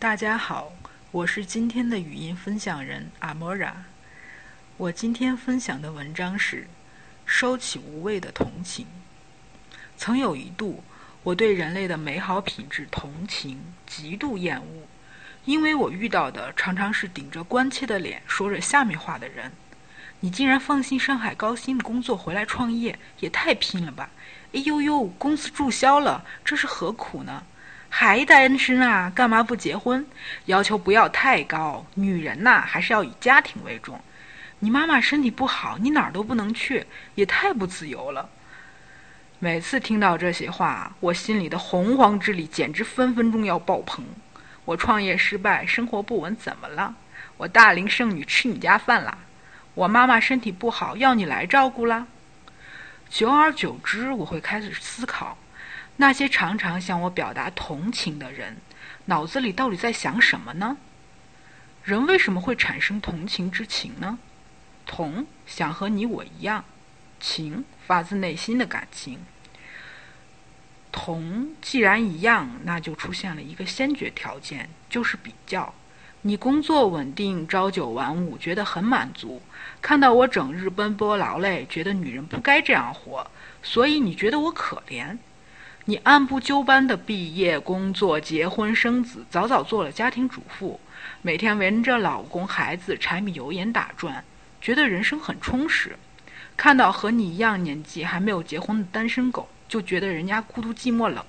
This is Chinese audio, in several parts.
大家好，我是今天的语音分享人阿莫拉。我今天分享的文章是《收起无谓的同情》。曾有一度，我对人类的美好品质同情极度厌恶，因为我遇到的常常是顶着关切的脸说着下面话的人。你竟然放心上海高薪的工作回来创业，也太拼了吧！哎呦呦，公司注销了，这是何苦呢？还单身啊？干嘛不结婚？要求不要太高，女人呐，还是要以家庭为重。你妈妈身体不好，你哪儿都不能去，也太不自由了。每次听到这些话，我心里的洪荒之力简直分分钟要爆棚。我创业失败，生活不稳，怎么了？我大龄剩女吃你家饭啦？我妈妈身体不好，要你来照顾啦？久而久之，我会开始思考，那些常常向我表达同情的人，脑子里到底在想什么呢？人为什么会产生同情之情呢？同想和你我一样，情发自内心的感情。同既然一样，那就出现了一个先决条件，就是比较。你工作稳定，朝九晚五，觉得很满足；看到我整日奔波劳累，觉得女人不该这样活，所以你觉得我可怜。你按部就班的毕业、工作、结婚、生子，早早做了家庭主妇，每天围着老公、孩子柴米油盐打转。觉得人生很充实，看到和你一样年纪还没有结婚的单身狗，就觉得人家孤独寂寞冷。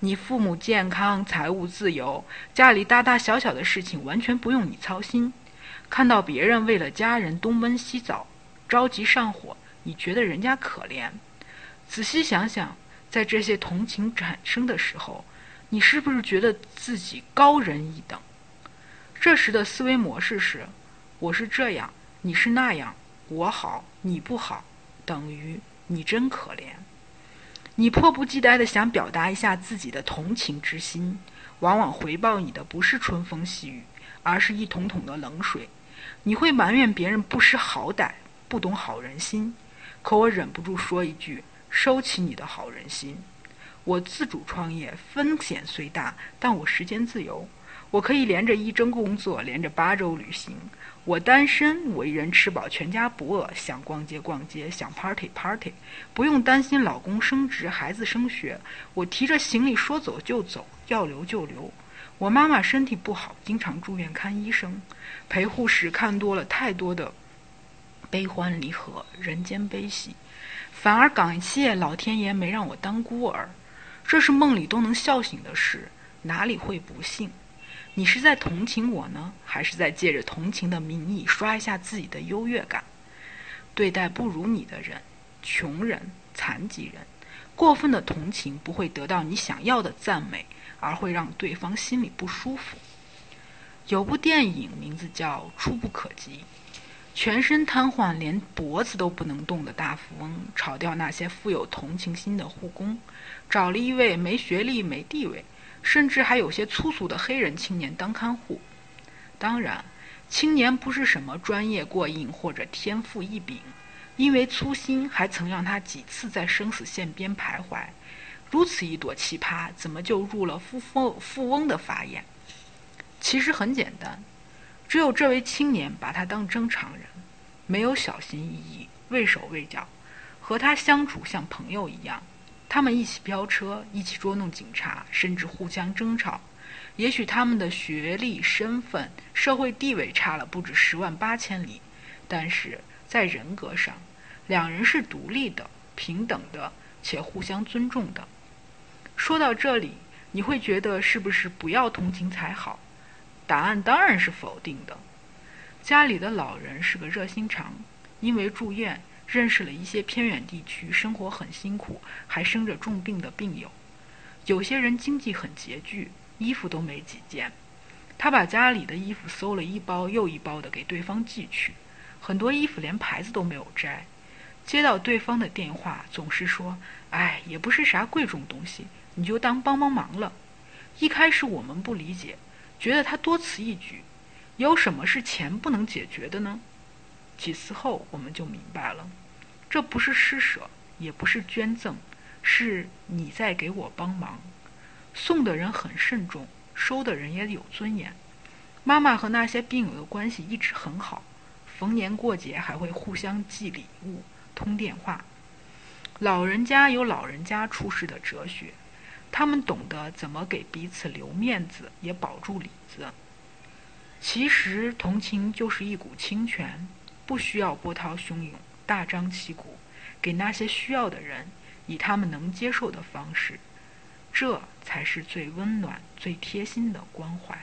你父母健康，财务自由，家里大大小小的事情完全不用你操心。看到别人为了家人东奔西走，着急上火，你觉得人家可怜。仔细想想，在这些同情产生的时候，你是不是觉得自己高人一等？这时的思维模式是：我是这样。你是那样，我好你不好，等于你真可怜。你迫不及待地想表达一下自己的同情之心，往往回报你的不是春风细雨，而是一桶桶的冷水。你会埋怨别人不识好歹，不懂好人心。可我忍不住说一句：收起你的好人心。我自主创业，风险虽大，但我时间自由。我可以连着一周工作，连着八周旅行。我单身，我一人吃饱，全家不饿。想逛街逛街，想 party party，不用担心老公升职，孩子升学。我提着行李说走就走，要留就留。我妈妈身体不好，经常住院看医生，陪护士看多了太多的悲欢离合，人间悲喜，反而感谢老天爷没让我当孤儿。这是梦里都能笑醒的事，哪里会不幸？你是在同情我呢，还是在借着同情的名义刷一下自己的优越感？对待不如你的人、穷人、残疾人，过分的同情不会得到你想要的赞美，而会让对方心里不舒服。有部电影名字叫《触不可及》，全身瘫痪、连脖子都不能动的大富翁，炒掉那些富有同情心的护工，找了一位没学历、没地位。甚至还有些粗俗的黑人青年当看护。当然，青年不是什么专业过硬或者天赋异禀，因为粗心还曾让他几次在生死线边徘徊。如此一朵奇葩，怎么就入了富富富翁的法眼？其实很简单，只有这位青年把他当正常人，没有小心翼翼、畏手畏脚，和他相处像朋友一样。他们一起飙车，一起捉弄警察，甚至互相争吵。也许他们的学历、身份、社会地位差了不止十万八千里，但是在人格上，两人是独立的、平等的，且互相尊重的。说到这里，你会觉得是不是不要同情才好？答案当然是否定的。家里的老人是个热心肠，因为住院。认识了一些偏远地区生活很辛苦还生着重病的病友，有些人经济很拮据，衣服都没几件。他把家里的衣服搜了一包又一包的给对方寄去，很多衣服连牌子都没有摘。接到对方的电话，总是说：“哎，也不是啥贵重东西，你就当帮帮忙了。”一开始我们不理解，觉得他多此一举。有什么是钱不能解决的呢？几次后，我们就明白了。这不是施舍，也不是捐赠，是你在给我帮忙。送的人很慎重，收的人也有尊严。妈妈和那些病友的关系一直很好，逢年过节还会互相寄礼物、通电话。老人家有老人家处事的哲学，他们懂得怎么给彼此留面子，也保住里子。其实同情就是一股清泉，不需要波涛汹涌、大张旗鼓，给那些需要的人以他们能接受的方式，这才是最温暖、最贴心的关怀。